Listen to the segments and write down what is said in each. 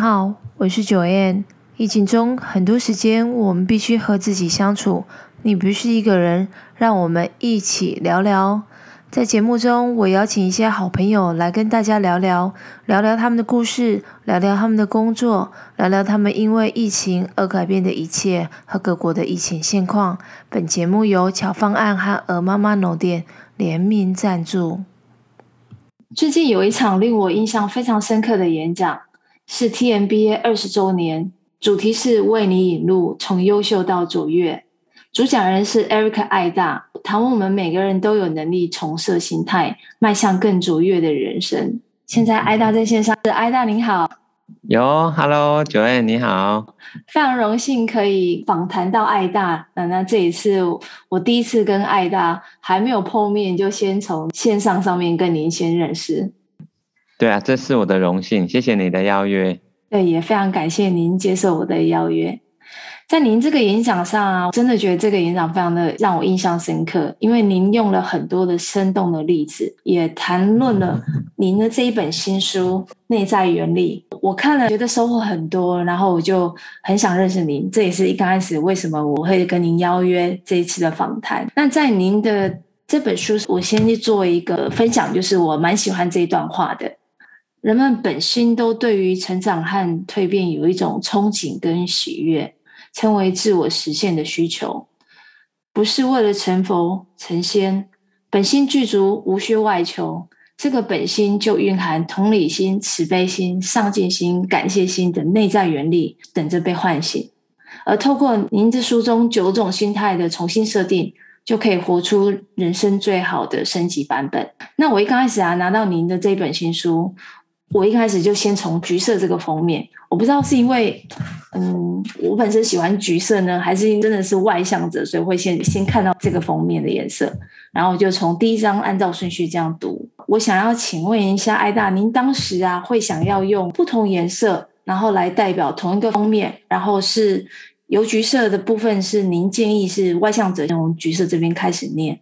好，我是九燕。疫情中很多时间，我们必须和自己相处。你不是一个人，让我们一起聊聊。在节目中，我邀请一些好朋友来跟大家聊聊，聊聊他们的故事，聊聊他们的工作，聊聊他们因为疫情而改变的一切和各国的疫情现况。本节目由巧方案和鹅妈妈农店联名赞助。最近有一场令我印象非常深刻的演讲，是 TMBA 二十周年，主题是为你引路，从优秀到卓越。主讲人是 Eric 爱大，谈我们每个人都有能力重设心态，迈向更卓越的人生。现在爱大在线上，是爱大您好，有，Hello，Joanne 你好，非常荣幸可以访谈到爱大。那那这一次我第一次跟爱大还没有碰面，就先从线上上面跟您先认识。对啊，这是我的荣幸，谢谢你的邀约。对，也非常感谢您接受我的邀约。在您这个演讲上啊，真的觉得这个演讲非常的让我印象深刻，因为您用了很多的生动的例子，也谈论了您的这一本新书《内在原理》。我看了，觉得收获很多，然后我就很想认识您。这也是一刚开始为什么我会跟您邀约这一次的访谈。那在您的这本书，我先去做一个分享，就是我蛮喜欢这一段话的：人们本心都对于成长和蜕变有一种憧憬跟喜悦。称为自我实现的需求，不是为了成佛成仙，本心具足，无需外求。这个本心就蕴含同理心、慈悲心、上进心、感谢心等内在原力，等着被唤醒。而透过您这书中九种心态的重新设定，就可以活出人生最好的升级版本。那我一刚开始啊，拿到您的这本新书。我一开始就先从橘色这个封面，我不知道是因为，嗯，我本身喜欢橘色呢，还是真的是外向者，所以会先先看到这个封面的颜色，然后就从第一章按照顺序这样读。我想要请问一下艾大，您当时啊会想要用不同颜色，然后来代表同一个封面，然后是由橘色的部分是您建议是外向者从橘色这边开始念。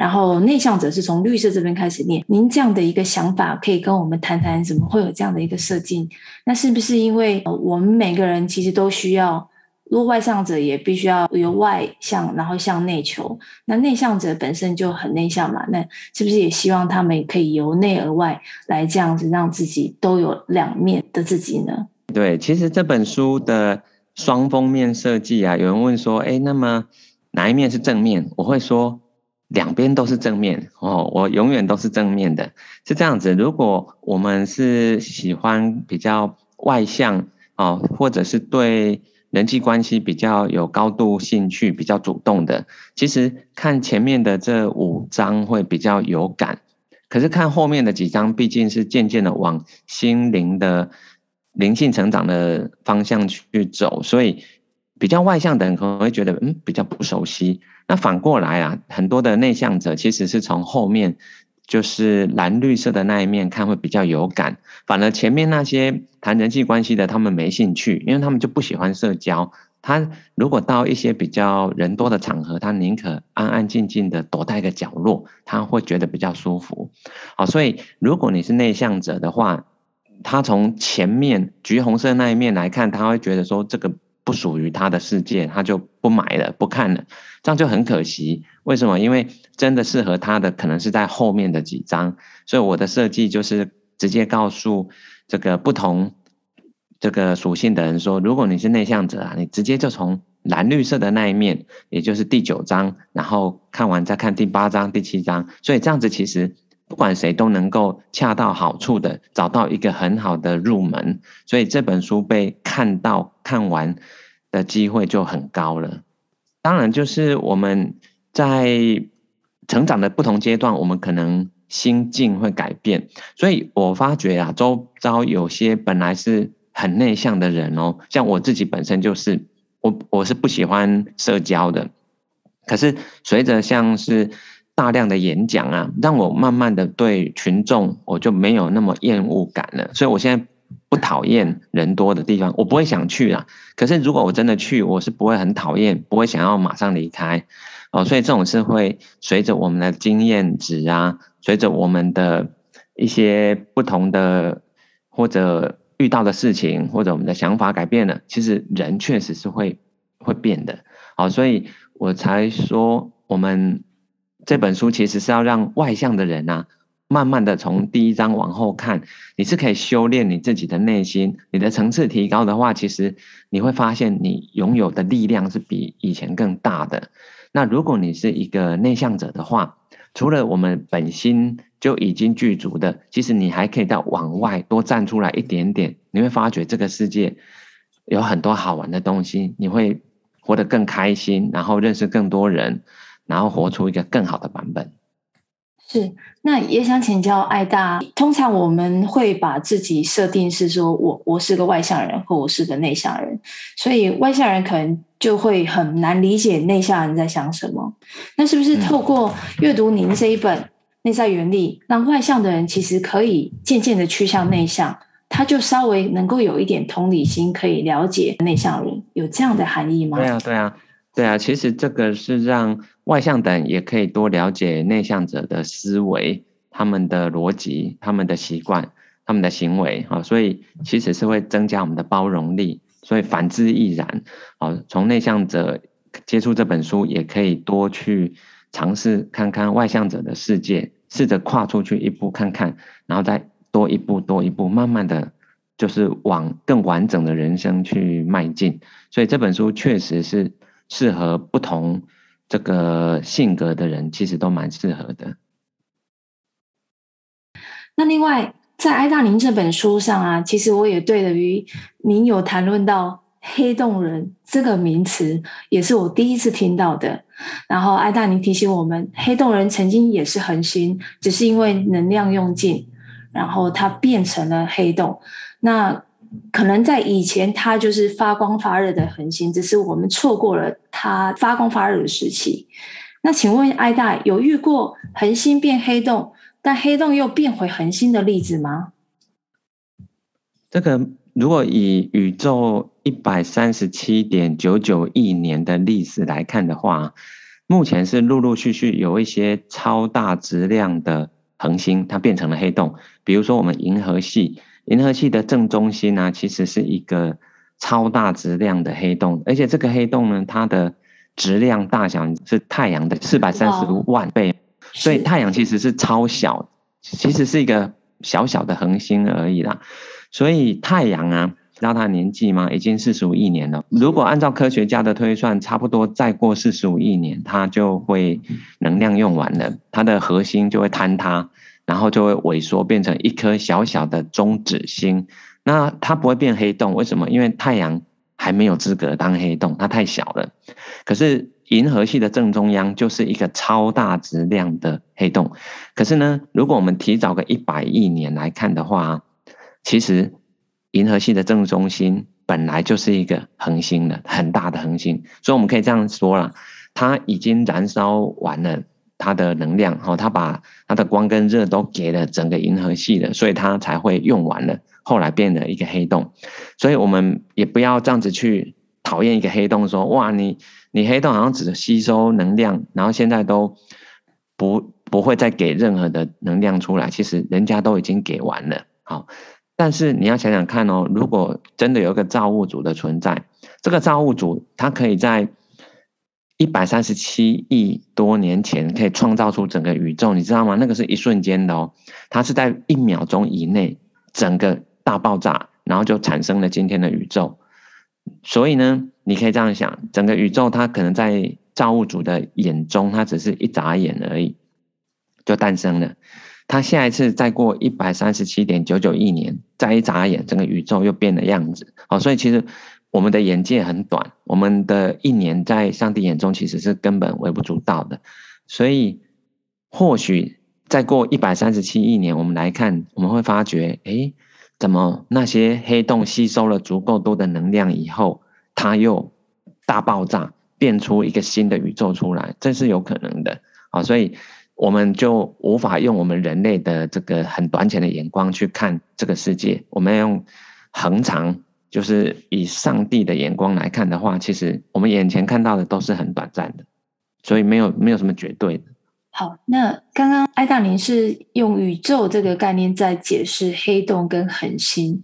然后内向者是从绿色这边开始念，您这样的一个想法可以跟我们谈谈，怎么会有这样的一个设计？那是不是因为我们每个人其实都需要，如果外向者也必须要由外向，然后向内求。那内向者本身就很内向嘛，那是不是也希望他们可以由内而外来这样子让自己都有两面的自己呢？对，其实这本书的双封面设计啊，有人问说，哎，那么哪一面是正面？我会说。两边都是正面哦，我永远都是正面的，是这样子。如果我们是喜欢比较外向哦，或者是对人际关系比较有高度兴趣、比较主动的，其实看前面的这五章会比较有感。可是看后面的几章，毕竟是渐渐的往心灵的灵性成长的方向去走，所以比较外向的人可能会觉得嗯，比较不熟悉。那反过来啊，很多的内向者其实是从后面，就是蓝绿色的那一面看会比较有感，反而前面那些谈人际关系的，他们没兴趣，因为他们就不喜欢社交。他如果到一些比较人多的场合，他宁可安安静静的躲在一个角落，他会觉得比较舒服。好，所以如果你是内向者的话，他从前面橘红色那一面来看，他会觉得说这个。不属于他的世界，他就不买了，不看了，这样就很可惜。为什么？因为真的适合他的可能是在后面的几章，所以我的设计就是直接告诉这个不同这个属性的人说，如果你是内向者啊，你直接就从蓝绿色的那一面，也就是第九章，然后看完再看第八章、第七章，所以这样子其实。不管谁都能够恰到好处的找到一个很好的入门，所以这本书被看到看完的机会就很高了。当然，就是我们在成长的不同阶段，我们可能心境会改变。所以我发觉啊，周遭有些本来是很内向的人哦，像我自己本身就是，我我是不喜欢社交的，可是随着像是。大量的演讲啊，让我慢慢的对群众我就没有那么厌恶感了。所以我现在不讨厌人多的地方，我不会想去啊。可是如果我真的去，我是不会很讨厌，不会想要马上离开哦。所以这种是会随着我们的经验值啊，随着我们的一些不同的或者遇到的事情或者我们的想法改变了，其实人确实是会会变的。好，所以我才说，我们这本书其实是要让外向的人啊，慢慢的从第一章往后看，你是可以修炼你自己的内心，你的层次提高的话，其实你会发现你拥有的力量是比以前更大的。那如果你是一个内向者的话，除了我们本心就已经具足的，其实你还可以到往外多站出来一点点，你会发觉这个世界有很多好玩的东西，你会活得更开心，然后认识更多人，然后活出一个更好的版本。是，那也想请教艾大，通常我们会把自己设定是说我我是个外向人，或我是个内向人，所以外向人可能就会很难理解内向人在想什么。那是不是透过阅读您这一本《内在原理》，让外向的人其实可以渐渐的趋向内向，他就稍微能够有一点同理心，可以了解内向人，有这样的含义吗？对啊，对啊。对啊，其实这个是让外向的人也可以多了解内向者的思维、他们的逻辑、他们的习惯、他们的行为啊，所以其实是会增加我们的包容力。所以反之亦然啊，从内向者接触这本书，也可以多去尝试看看外向者的世界，试着跨出去一步看看，然后再多一步多一步，慢慢的就是往更完整的人生去迈进。所以这本书确实是。适合不同这个性格的人，其实都蛮适合的。那另外，在艾大林这本书上啊，其实我也对于您有谈论到“黑洞人”这个名词，也是我第一次听到的。然后，艾大林提醒我们，黑洞人曾经也是恒星，只是因为能量用尽，然后它变成了黑洞。那可能在以前，它就是发光发热的恒星，只是我们错过了它发光发热的时期。那请问艾大有遇过恒星变黑洞，但黑洞又变回恒星的例子吗？这个如果以宇宙一百三十七点九九亿年的历史来看的话，目前是陆陆续续有一些超大质量的恒星，它变成了黑洞，比如说我们银河系。银河系的正中心呢，其实是一个超大质量的黑洞，而且这个黑洞呢，它的质量大小是太阳的四百三十万倍，所以太阳其实是超小，其实是一个小小的恒星而已啦。所以太阳啊，知道它的年纪吗？已经四十五亿年了。如果按照科学家的推算，差不多再过四十五亿年，它就会能量用完了，它的核心就会坍塌。然后就会萎缩，变成一颗小小的中子星。那它不会变黑洞，为什么？因为太阳还没有资格当黑洞，它太小了。可是银河系的正中央就是一个超大质量的黑洞。可是呢，如果我们提早个一百亿年来看的话，其实银河系的正中心本来就是一个恒星了，很大的恒星。所以我们可以这样说了，它已经燃烧完了。它的能量，哈，它把它的光跟热都给了整个银河系了，所以它才会用完了，后来变了一个黑洞。所以我们也不要这样子去讨厌一个黑洞，说哇，你你黑洞好像只吸收能量，然后现在都不不会再给任何的能量出来。其实人家都已经给完了，好，但是你要想想看哦，如果真的有一个造物主的存在，这个造物主他可以在。一百三十七亿多年前可以创造出整个宇宙，你知道吗？那个是一瞬间的哦，它是在一秒钟以内整个大爆炸，然后就产生了今天的宇宙。所以呢，你可以这样想，整个宇宙它可能在造物主的眼中，它只是一眨眼而已，就诞生了。它下一次再过一百三十七点九九亿年，再一眨眼，整个宇宙又变了样子。好，所以其实。我们的眼界很短，我们的一年在上帝眼中其实是根本微不足道的，所以或许再过一百三十七亿年，我们来看，我们会发觉，诶，怎么那些黑洞吸收了足够多的能量以后，它又大爆炸，变出一个新的宇宙出来，这是有可能的啊，所以我们就无法用我们人类的这个很短浅的眼光去看这个世界，我们要用恒长。就是以上帝的眼光来看的话，其实我们眼前看到的都是很短暂的，所以没有没有什么绝对的。好，那刚刚艾大您是用宇宙这个概念在解释黑洞跟恒星。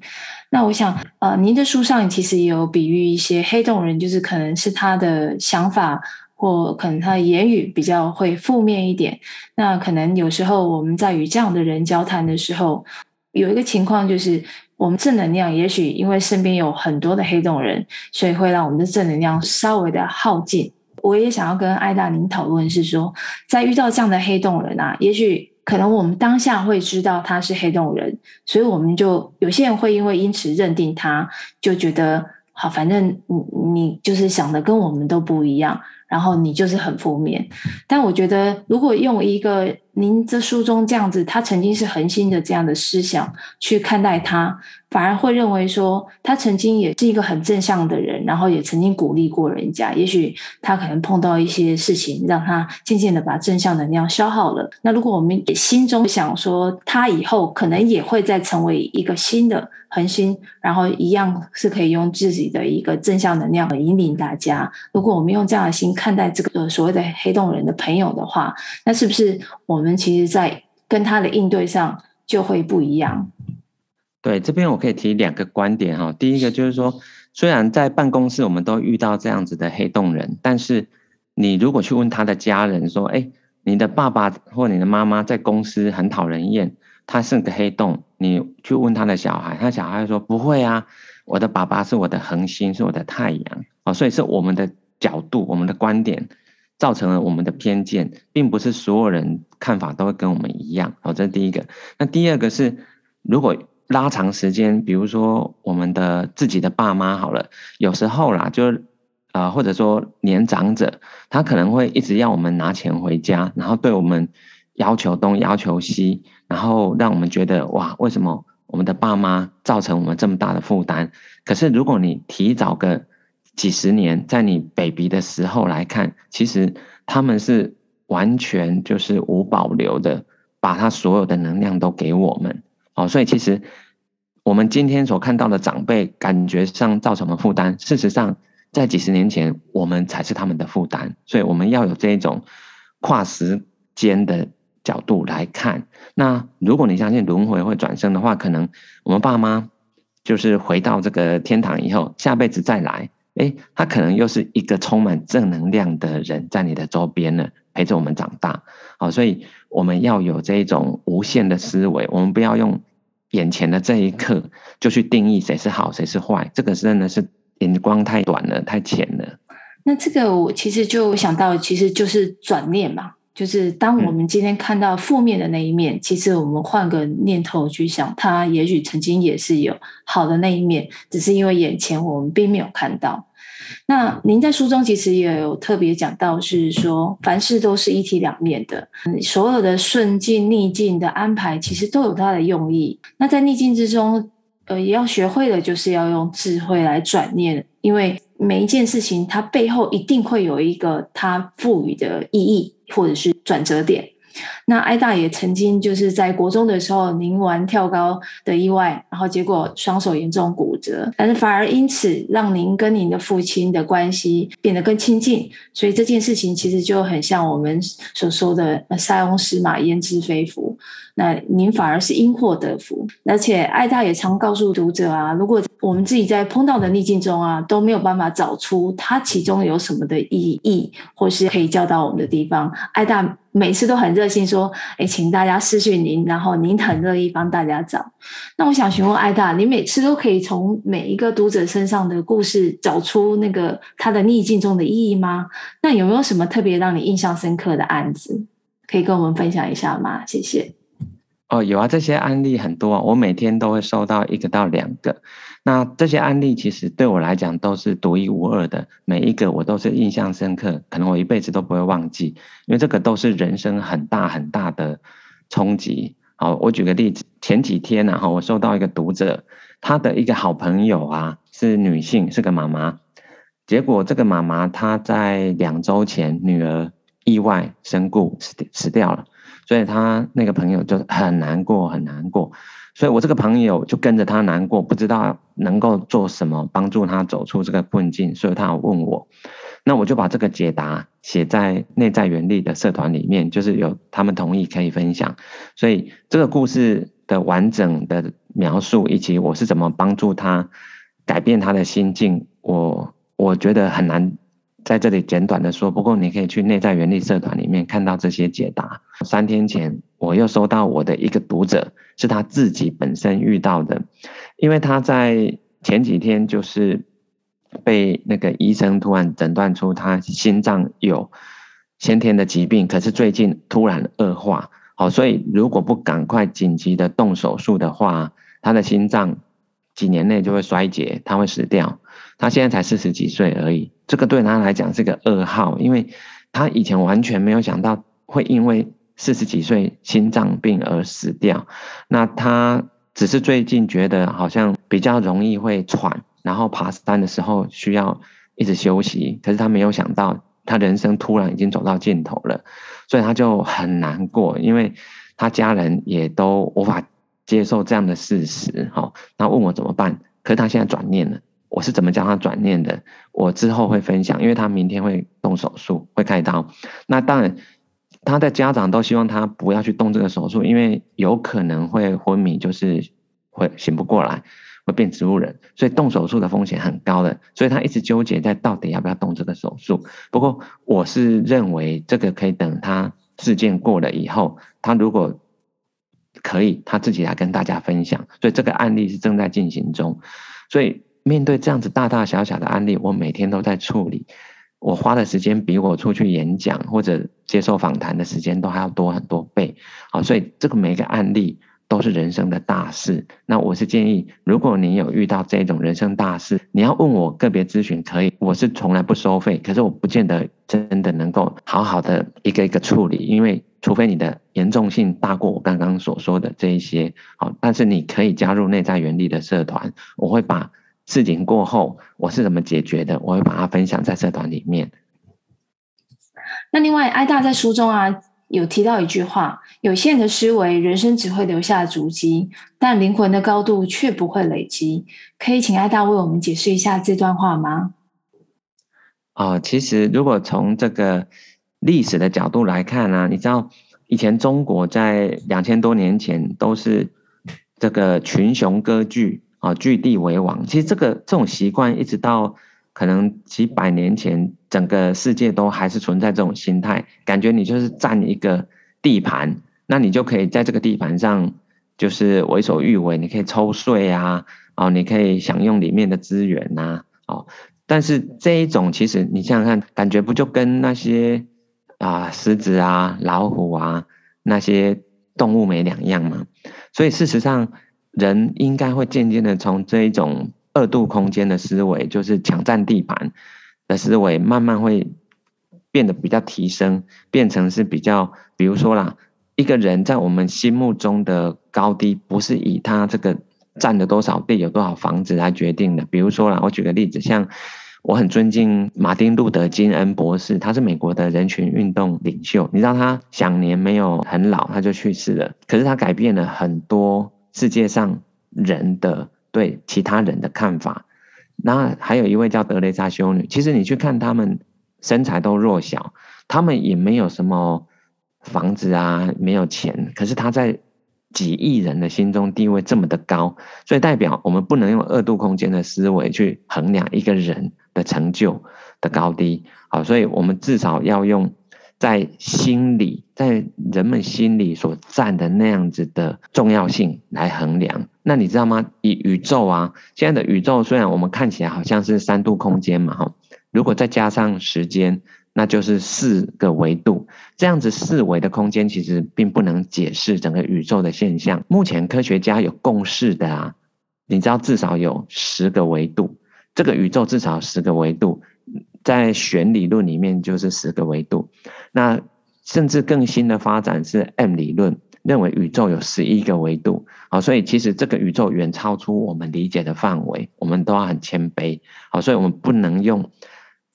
那我想，呃，您的书上其实也有比喻一些黑洞人，就是可能是他的想法或可能他的言语比较会负面一点。那可能有时候我们在与这样的人交谈的时候，有一个情况就是，我们正能量也许因为身边有很多的黑洞人，所以会让我们的正能量稍微的耗尽。我也想要跟艾大您讨论是说，在遇到这样的黑洞人啊，也许可能我们当下会知道他是黑洞人，所以我们就有些人会因为因此认定他，就觉得好，反正你你就是想的跟我们都不一样，然后你就是很负面。但我觉得，如果用一个您这书中这样子，他曾经是恒星的这样的思想去看待他。反而会认为说，他曾经也是一个很正向的人，然后也曾经鼓励过人家。也许他可能碰到一些事情，让他渐渐的把正向能量消耗了。那如果我们也心中想说，他以后可能也会再成为一个新的恒星，然后一样是可以用自己的一个正向能量来引领大家。如果我们用这样的心看待这个所谓的黑洞人的朋友的话，那是不是我们我们其实在跟他的应对上就会不一样？对，这边我可以提两个观点哈。第一个就是说，虽然在办公室我们都遇到这样子的黑洞人，但是你如果去问他的家人说，哎，你的爸爸或你的妈妈在公司很讨人厌，他是个黑洞，你去问他的小孩，他小孩说不会啊，我的爸爸是我的恒星，是我的太阳哦，所以是我们的角度、我们的观点造成了我们的偏见，并不是所有人看法都会跟我们一样哦。这是第一个。那第二个是如果。拉长时间，比如说我们的自己的爸妈好了，有时候啦，就啊、呃，或者说年长者，他可能会一直要我们拿钱回家，然后对我们要求东要求西，然后让我们觉得哇，为什么我们的爸妈造成我们这么大的负担？可是如果你提早个几十年，在你 baby 的时候来看，其实他们是完全就是无保留的，把他所有的能量都给我们。哦，所以其实我们今天所看到的长辈，感觉上造成了负担。事实上，在几十年前，我们才是他们的负担。所以我们要有这种跨时间的角度来看。那如果你相信轮回会转生的话，可能我们爸妈就是回到这个天堂以后，下辈子再来，哎，他可能又是一个充满正能量的人，在你的周边呢，陪着我们长大。好，所以我们要有这种无限的思维，我们不要用眼前的这一刻就去定义谁是好，谁是坏，这个真的是眼光太短了，太浅了。那这个我其实就想到，其实就是转念嘛，就是当我们今天看到负面的那一面，嗯、其实我们换个念头去想，它也许曾经也是有好的那一面，只是因为眼前我们并没有看到。那您在书中其实也有特别讲到，是说凡事都是一体两面的，所有的顺境逆境的安排，其实都有它的用意。那在逆境之中，呃，也要学会的就是要用智慧来转念，因为每一件事情它背后一定会有一个它赋予的意义，或者是转折点。那艾大也曾经就是在国中的时候，您玩跳高的意外，然后结果双手严重骨折，但是反而因此让您跟您的父亲的关系变得更亲近，所以这件事情其实就很像我们所说的“塞翁失马，焉知非福”。那您反而是因祸得福，而且艾大也常告诉读者啊，如果我们自己在碰到的逆境中啊，都没有办法找出它其中有什么的意义，或是可以教导我们的地方，艾大每次都很热心说：“说诶，请大家私讯您，然后您很乐意帮大家找。”那我想询问艾大，你每次都可以从每一个读者身上的故事找出那个他的逆境中的意义吗？那有没有什么特别让你印象深刻的案子，可以跟我们分享一下吗？谢谢。哦，有啊，这些案例很多，啊我每天都会收到一个到两个。那这些案例其实对我来讲都是独一无二的，每一个我都是印象深刻，可能我一辈子都不会忘记，因为这个都是人生很大很大的冲击。好，我举个例子，前几天然后我收到一个读者，他的一个好朋友啊，是女性，是个妈妈，结果这个妈妈她在两周前女儿意外身故死死掉了。所以他那个朋友就很难过，很难过。所以我这个朋友就跟着他难过，不知道能够做什么帮助他走出这个困境。所以他问我，那我就把这个解答写在内在原力的社团里面，就是有他们同意可以分享。所以这个故事的完整的描述，以及我是怎么帮助他改变他的心境，我我觉得很难在这里简短的说。不过你可以去内在原力社团里面看到这些解答。三天前我又收到我的一个读者，是他自己本身遇到的，因为他在前几天就是。被那个医生突然诊断出他心脏有先天的疾病，可是最近突然恶化，好，所以如果不赶快紧急的动手术的话，他的心脏几年内就会衰竭，他会死掉。他现在才四十几岁而已，这个对他来讲是个噩耗，因为他以前完全没有想到会因为四十几岁心脏病而死掉。那他只是最近觉得好像比较容易会喘。然后爬山的时候需要一直休息，可是他没有想到，他人生突然已经走到尽头了，所以他就很难过，因为他家人也都无法接受这样的事实。好，那问我怎么办？可是他现在转念了，我是怎么教他转念的？我之后会分享，因为他明天会动手术，会开刀。那当然，他的家长都希望他不要去动这个手术，因为有可能会昏迷，就是会醒不过来。会变植物人，所以动手术的风险很高的，所以他一直纠结在到底要不要动这个手术。不过我是认为这个可以等他事件过了以后，他如果可以，他自己来跟大家分享。所以这个案例是正在进行中。所以面对这样子大大小小的案例，我每天都在处理，我花的时间比我出去演讲或者接受访谈的时间都还要多很多倍。好，所以这个每一个案例。都是人生的大事。那我是建议，如果你有遇到这种人生大事，你要问我个别咨询可以，我是从来不收费。可是我不见得真的能够好好的一个一个处理，因为除非你的严重性大过我刚刚所说的这一些，好，但是你可以加入内在原理的社团，我会把事情过后我是怎么解决的，我会把它分享在社团里面。那另外，艾大在书中啊。有提到一句话：有限的思维，人生只会留下足迹，但灵魂的高度却不会累积。可以请艾大为我们解释一下这段话吗？啊，其实如果从这个历史的角度来看呢、啊，你知道以前中国在两千多年前都是这个群雄割据啊，据地为王。其实这个这种习惯一直到。可能几百年前，整个世界都还是存在这种心态，感觉你就是占一个地盘，那你就可以在这个地盘上就是为所欲为，你可以抽税啊，哦，你可以享用里面的资源呐，哦，但是这一种其实你想想看，感觉不就跟那些啊狮子啊、老虎啊那些动物没两样吗？所以事实上，人应该会渐渐的从这一种。二度空间的思维就是抢占地盘的思维，慢慢会变得比较提升，变成是比较，比如说啦，一个人在我们心目中的高低，不是以他这个占了多少地、有多少房子来决定的。比如说啦，我举个例子，像我很尊敬马丁路德金恩博士，他是美国的人群运动领袖，你知道他享年没有很老，他就去世了，可是他改变了很多世界上人的。对其他人的看法，那还有一位叫德蕾莎修女，其实你去看他们身材都弱小，他们也没有什么房子啊，没有钱，可是他在几亿人的心中地位这么的高，所以代表我们不能用二度空间的思维去衡量一个人的成就的高低，好，所以我们至少要用。在心里，在人们心里所占的那样子的重要性来衡量，那你知道吗？以宇宙啊，现在的宇宙虽然我们看起来好像是三度空间嘛，哈，如果再加上时间，那就是四个维度。这样子四维的空间其实并不能解释整个宇宙的现象。目前科学家有共识的啊，你知道至少有十个维度，这个宇宙至少十个维度。在弦理论里面就是十个维度，那甚至更新的发展是 M 理论，认为宇宙有十一个维度。好，所以其实这个宇宙远超出我们理解的范围，我们都要很谦卑。好，所以我们不能用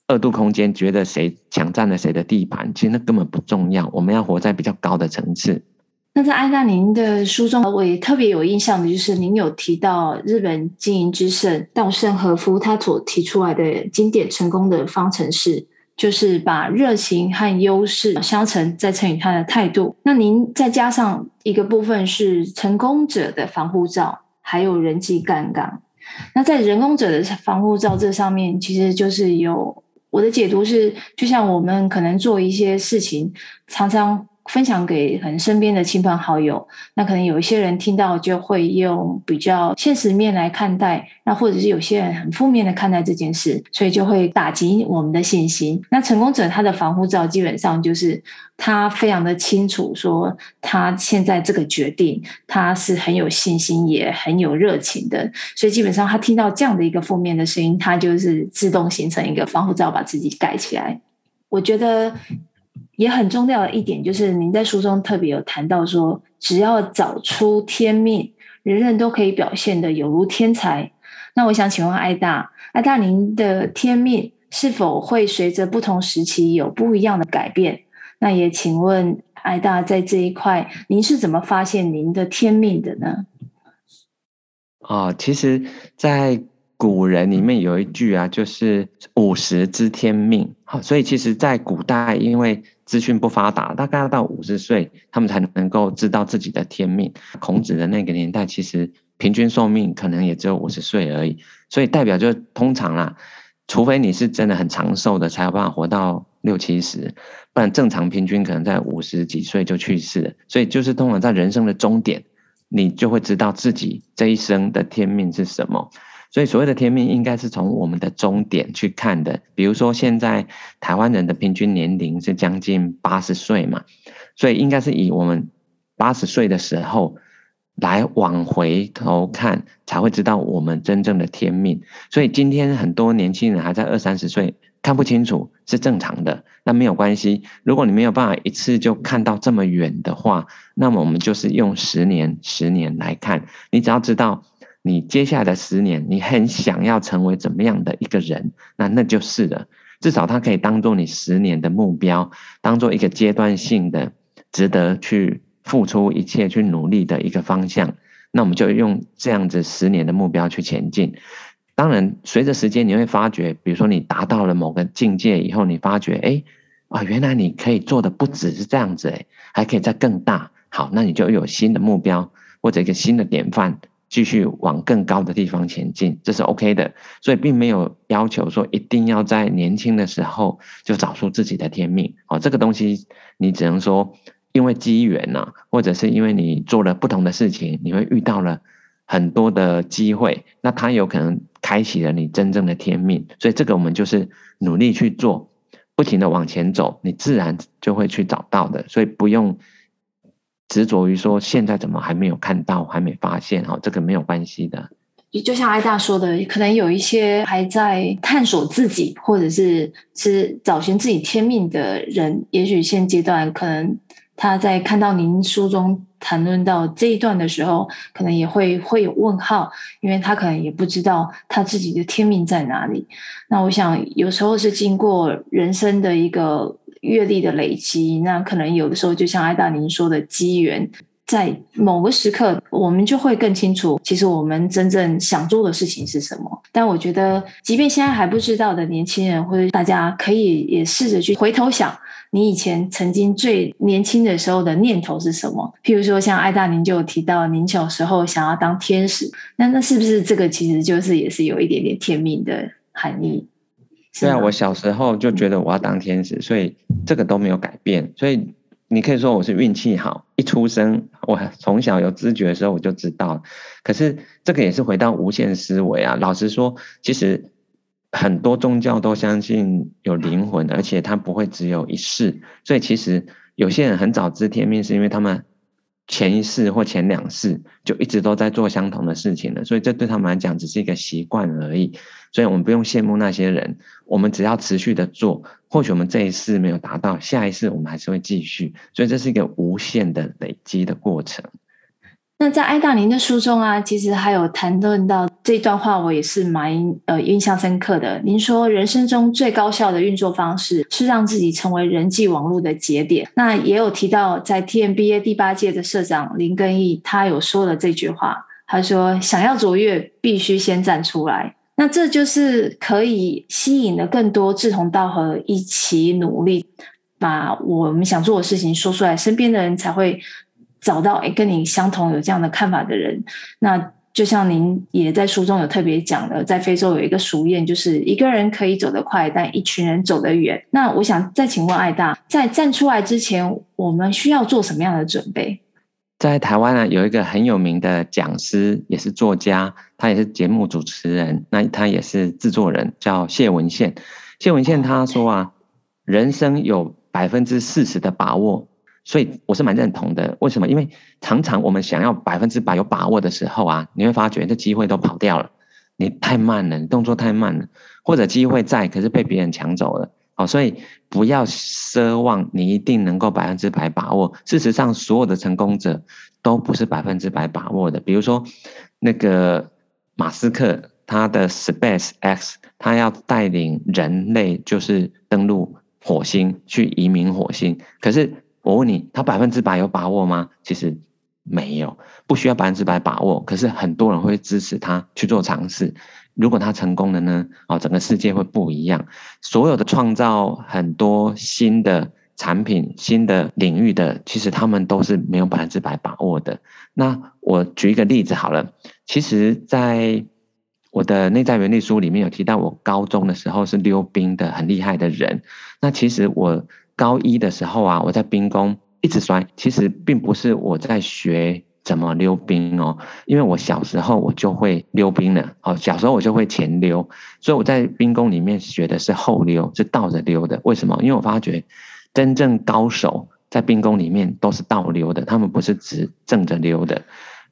二度空间觉得谁抢占了谁的地盘，其实那根本不重要。我们要活在比较高的层次。那在艾大您的书中，我也特别有印象的就是您有提到日本经营之圣稻盛和夫他所提出来的经典成功的方程式，就是把热情和优势相乘，再乘以他的态度。那您再加上一个部分是成功者的防护罩，还有人际杠杆。那在人工者的防护罩这上面，其实就是有我的解读是，就像我们可能做一些事情，常常。分享给可能身边的亲朋好友，那可能有一些人听到就会用比较现实面来看待，那或者是有些人很负面的看待这件事，所以就会打击我们的信心。那成功者他的防护罩基本上就是他非常的清楚，说他现在这个决定他是很有信心也很有热情的，所以基本上他听到这样的一个负面的声音，他就是自动形成一个防护罩，把自己盖起来。我觉得。也很重要的一点就是，您在书中特别有谈到说，只要找出天命，人人都可以表现得有如天才。那我想请问艾大，艾大，您的天命是否会随着不同时期有不一样的改变？那也请问艾大，在这一块，您是怎么发现您的天命的呢？哦，其实，在古人里面有一句啊，就是五十知天命。好，所以其实，在古代，因为资讯不发达，大概要到五十岁，他们才能够知道自己的天命。孔子的那个年代，其实平均寿命可能也只有五十岁而已。所以代表就通常啦，除非你是真的很长寿的，才有办法活到六七十，不然正常平均可能在五十几岁就去世了。所以就是通常在人生的终点，你就会知道自己这一生的天命是什么。所以所谓的天命，应该是从我们的终点去看的。比如说，现在台湾人的平均年龄是将近八十岁嘛，所以应该是以我们八十岁的时候来往回头看，才会知道我们真正的天命。所以今天很多年轻人还在二三十岁看不清楚是正常的，那没有关系。如果你没有办法一次就看到这么远的话，那么我们就是用十年、十年来看，你只要知道。你接下来的十年，你很想要成为怎么样的一个人？那那就是了。至少它可以当做你十年的目标，当做一个阶段性的、值得去付出一切去努力的一个方向。那我们就用这样子十年的目标去前进。当然，随着时间，你会发觉，比如说你达到了某个境界以后，你发觉，哎，啊，原来你可以做的不只是这样子，哎，还可以再更大。好，那你就有新的目标或者一个新的典范。继续往更高的地方前进，这是 OK 的，所以并没有要求说一定要在年轻的时候就找出自己的天命。哦，这个东西你只能说因为机缘呐，或者是因为你做了不同的事情，你会遇到了很多的机会，那它有可能开启了你真正的天命。所以这个我们就是努力去做，不停的往前走，你自然就会去找到的。所以不用。执着于说现在怎么还没有看到，还没发现哈，这个没有关系的。就像艾大说的，可能有一些还在探索自己，或者是是找寻自己天命的人，也许现阶段可能他在看到您书中谈论到这一段的时候，可能也会会有问号，因为他可能也不知道他自己的天命在哪里。那我想有时候是经过人生的一个。阅历的累积，那可能有的时候就像艾大您说的机缘，在某个时刻，我们就会更清楚，其实我们真正想做的事情是什么。但我觉得，即便现在还不知道的年轻人，或者大家可以也试着去回头想，你以前曾经最年轻的时候的念头是什么？譬如说，像艾大您就有提到，您小时候想要当天使，那那是不是这个其实就是也是有一点点天命的含义？对啊，我小时候就觉得我要当天使，所以这个都没有改变。所以你可以说我是运气好，一出生我从小有知觉的时候我就知道。可是这个也是回到无限思维啊。老实说，其实很多宗教都相信有灵魂，而且它不会只有一世。所以其实有些人很早知天命，是因为他们。前一世或前两世就一直都在做相同的事情了，所以这对他们来讲只是一个习惯而已。所以我们不用羡慕那些人，我们只要持续的做，或许我们这一次没有达到，下一次我们还是会继续。所以这是一个无限的累积的过程。那在艾大林的书中啊，其实还有谈论到这段话，我也是蛮呃印象深刻的。您说人生中最高效的运作方式是让自己成为人际网络的节点。那也有提到，在 TMBA 第八届的社长林根义，他有说了这句话，他说：“想要卓越，必须先站出来。”那这就是可以吸引了更多志同道合、一起努力，把我们想做的事情说出来，身边的人才会找到诶跟你相同有这样的看法的人。那就像您也在书中有特别讲的，在非洲有一个俗谚，就是一个人可以走得快，但一群人走得远。那我想再请问艾大，在站出来之前，我们需要做什么样的准备？在台湾呢，有一个很有名的讲师，也是作家，他也是节目主持人，那他也是制作人，叫谢文宪。谢文宪他说啊，人生有百分之四十的把握。所以我是蛮认同的，为什么？因为常常我们想要百分之百有把握的时候啊，你会发觉这机会都跑掉了，你太慢了，你动作太慢了，或者机会在，可是被别人抢走了。所以不要奢望你一定能够百分之百把握。事实上，所有的成功者都不是百分之百把握的。比如说那个马斯克，他的 Space X，他要带领人类就是登陆火星，去移民火星，可是。我问你，他百分之百有把握吗？其实没有，不需要百分之百把握。可是很多人会支持他去做尝试。如果他成功了呢？哦，整个世界会不一样。所有的创造很多新的产品、新的领域的，其实他们都是没有百分之百把握的。那我举一个例子好了。其实，在我的内在原理书里面有提到，我高中的时候是溜冰的很厉害的人。那其实我。高一的时候啊，我在冰宫一直摔。其实并不是我在学怎么溜冰哦，因为我小时候我就会溜冰了哦。小时候我就会前溜，所以我在冰宫里面学的是后溜，是倒着溜的。为什么？因为我发觉真正高手在冰宫里面都是倒溜的，他们不是直正着溜的。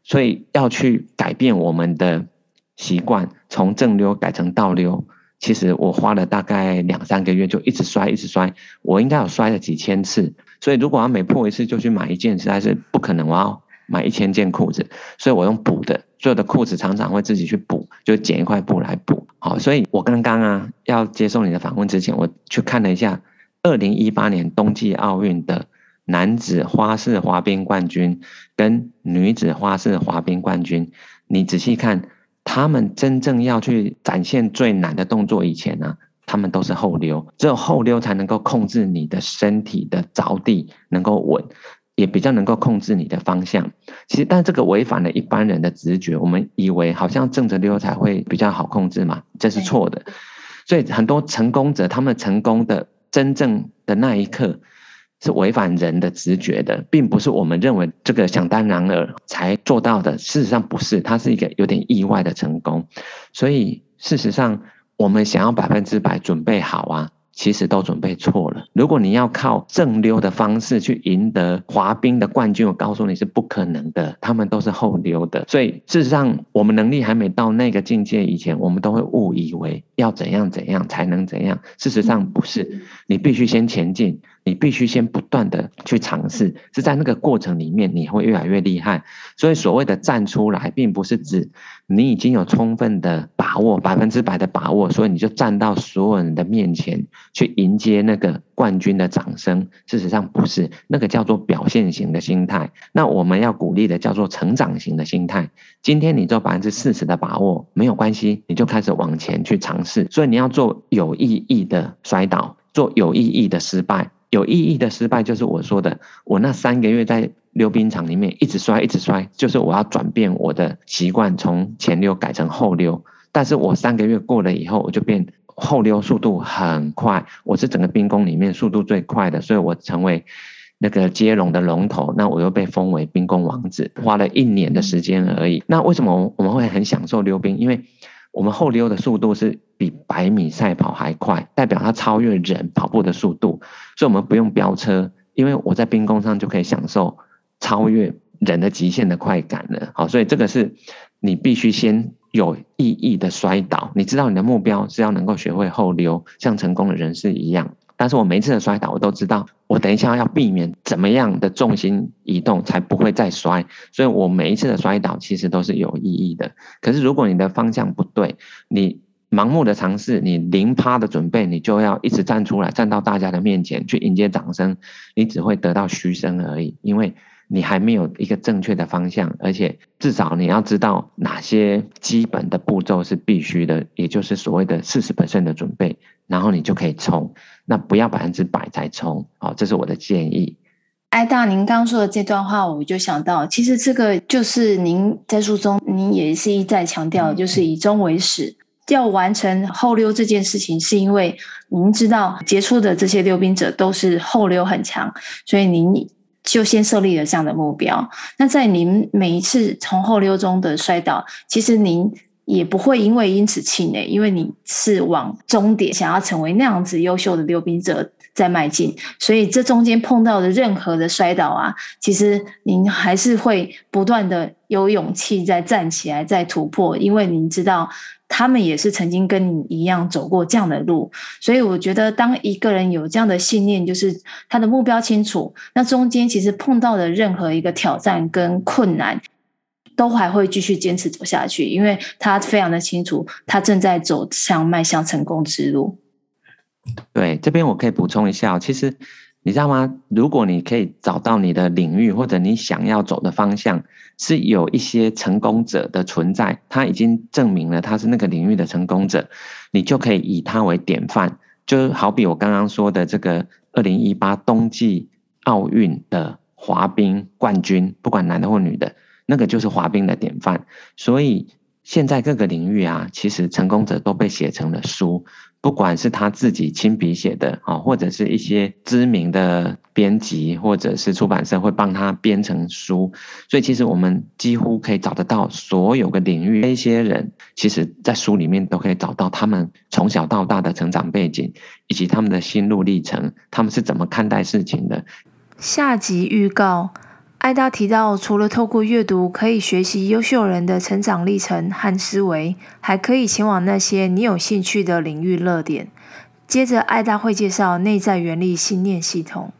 所以要去改变我们的习惯，从正溜改成倒溜。其实我花了大概两三个月，就一直摔，一直摔。我应该有摔了几千次，所以如果要每破一次就去买一件，实在是不可能。我要买一千件裤子，所以我用补的，所有的裤子常常会自己去补，就剪一块布来补。好，所以我刚刚啊要接受你的访问之前，我去看了一下二零一八年冬季奥运的男子花式滑冰冠军跟女子花式滑冰冠军，你仔细看。他们真正要去展现最难的动作以前呢，他们都是后溜，只有后溜才能够控制你的身体的着地能够稳，也比较能够控制你的方向。其实，但这个违反了一般人的直觉，我们以为好像正着溜才会比较好控制嘛，这是错的。所以很多成功者，他们成功的真正的那一刻。是违反人的直觉的，并不是我们认为这个想当然了才做到的。事实上不是，它是一个有点意外的成功。所以事实上，我们想要百分之百准备好啊。其实都准备错了。如果你要靠正溜的方式去赢得滑冰的冠军，我告诉你是不可能的。他们都是后溜的。所以事实上，我们能力还没到那个境界以前，我们都会误以为要怎样怎样才能怎样。事实上不是，你必须先前进，你必须先不断的去尝试。是在那个过程里面，你会越来越厉害。所以所谓的站出来，并不是指你已经有充分的把握，百分之百的把握，所以你就站到所有人的面前。去迎接那个冠军的掌声，事实上不是，那个叫做表现型的心态。那我们要鼓励的叫做成长型的心态。今天你做百分之四十的把握没有关系，你就开始往前去尝试。所以你要做有意义的摔倒，做有意义的失败。有意义的失败就是我说的，我那三个月在溜冰场里面一直摔，一直摔，就是我要转变我的习惯，从前溜改成后溜。但是我三个月过了以后，我就变。后溜速度很快，我是整个冰宫里面速度最快的，所以我成为那个接龙的龙头。那我又被封为冰宫王子，花了一年的时间而已。那为什么我们会很享受溜冰？因为我们后溜的速度是比百米赛跑还快，代表它超越人跑步的速度，所以我们不用飙车，因为我在冰宫上就可以享受超越人的极限的快感了。好，所以这个是你必须先。有意义的摔倒，你知道你的目标是要能够学会后溜，像成功的人士一样。但是我每一次的摔倒，我都知道我等一下要避免怎么样的重心移动才不会再摔，所以我每一次的摔倒其实都是有意义的。可是如果你的方向不对，你盲目的尝试，你零趴的准备，你就要一直站出来，站到大家的面前去迎接掌声，你只会得到嘘声而已，因为。你还没有一个正确的方向，而且至少你要知道哪些基本的步骤是必须的，也就是所谓的四十 percent 的准备，然后你就可以冲。那不要百分之百再冲，好，这是我的建议。艾大，您刚刚说的这段话，我就想到，其实这个就是您在书中，您也是一再强调，就是以终为始，要完成后溜这件事情，是因为您知道杰出的这些溜冰者都是后溜很强，所以您就先设立了这样的目标。那在您每一次从后溜中的摔倒，其实您也不会因为因此气馁，因为你是往终点想要成为那样子优秀的溜冰者。在迈进，所以这中间碰到的任何的摔倒啊，其实您还是会不断的有勇气再站起来，再突破，因为您知道他们也是曾经跟你一样走过这样的路，所以我觉得当一个人有这样的信念，就是他的目标清楚，那中间其实碰到的任何一个挑战跟困难，都还会继续坚持走下去，因为他非常的清楚，他正在走向迈向成功之路。对，这边我可以补充一下，其实你知道吗？如果你可以找到你的领域或者你想要走的方向，是有一些成功者的存在，他已经证明了他是那个领域的成功者，你就可以以他为典范。就好比我刚刚说的这个二零一八冬季奥运的滑冰冠军，不管男的或女的，那个就是滑冰的典范。所以现在各个领域啊，其实成功者都被写成了书。不管是他自己亲笔写的啊，或者是一些知名的编辑或者是出版社会帮他编成书，所以其实我们几乎可以找得到所有的领域那些人，其实在书里面都可以找到他们从小到大的成长背景，以及他们的心路历程，他们是怎么看待事情的。下集预告。艾达提到，除了透过阅读可以学习优秀人的成长历程和思维，还可以前往那些你有兴趣的领域热点。接着，艾达会介绍内在原力信念系统。